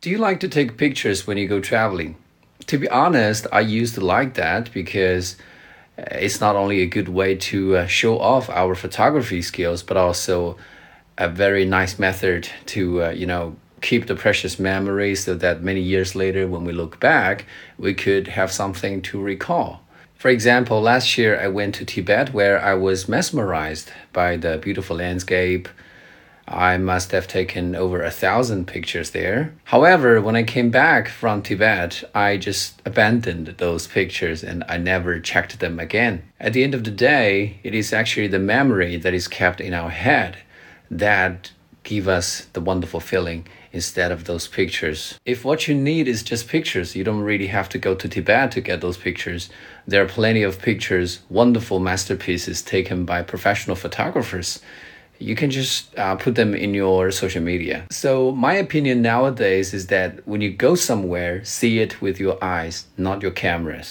Do you like to take pictures when you go traveling? To be honest, I used to like that because uh, it's not only a good way to uh, show off our photography skills, but also a very nice method to, uh, you know, keep the precious memories so that many years later, when we look back, we could have something to recall. For example, last year I went to Tibet where I was mesmerized by the beautiful landscape I must have taken over a thousand pictures there. However, when I came back from Tibet, I just abandoned those pictures and I never checked them again. At the end of the day, it is actually the memory that is kept in our head that give us the wonderful feeling instead of those pictures. If what you need is just pictures, you don't really have to go to Tibet to get those pictures. There are plenty of pictures, wonderful masterpieces taken by professional photographers you can just uh, put them in your social media. So, my opinion nowadays is that when you go somewhere, see it with your eyes, not your cameras.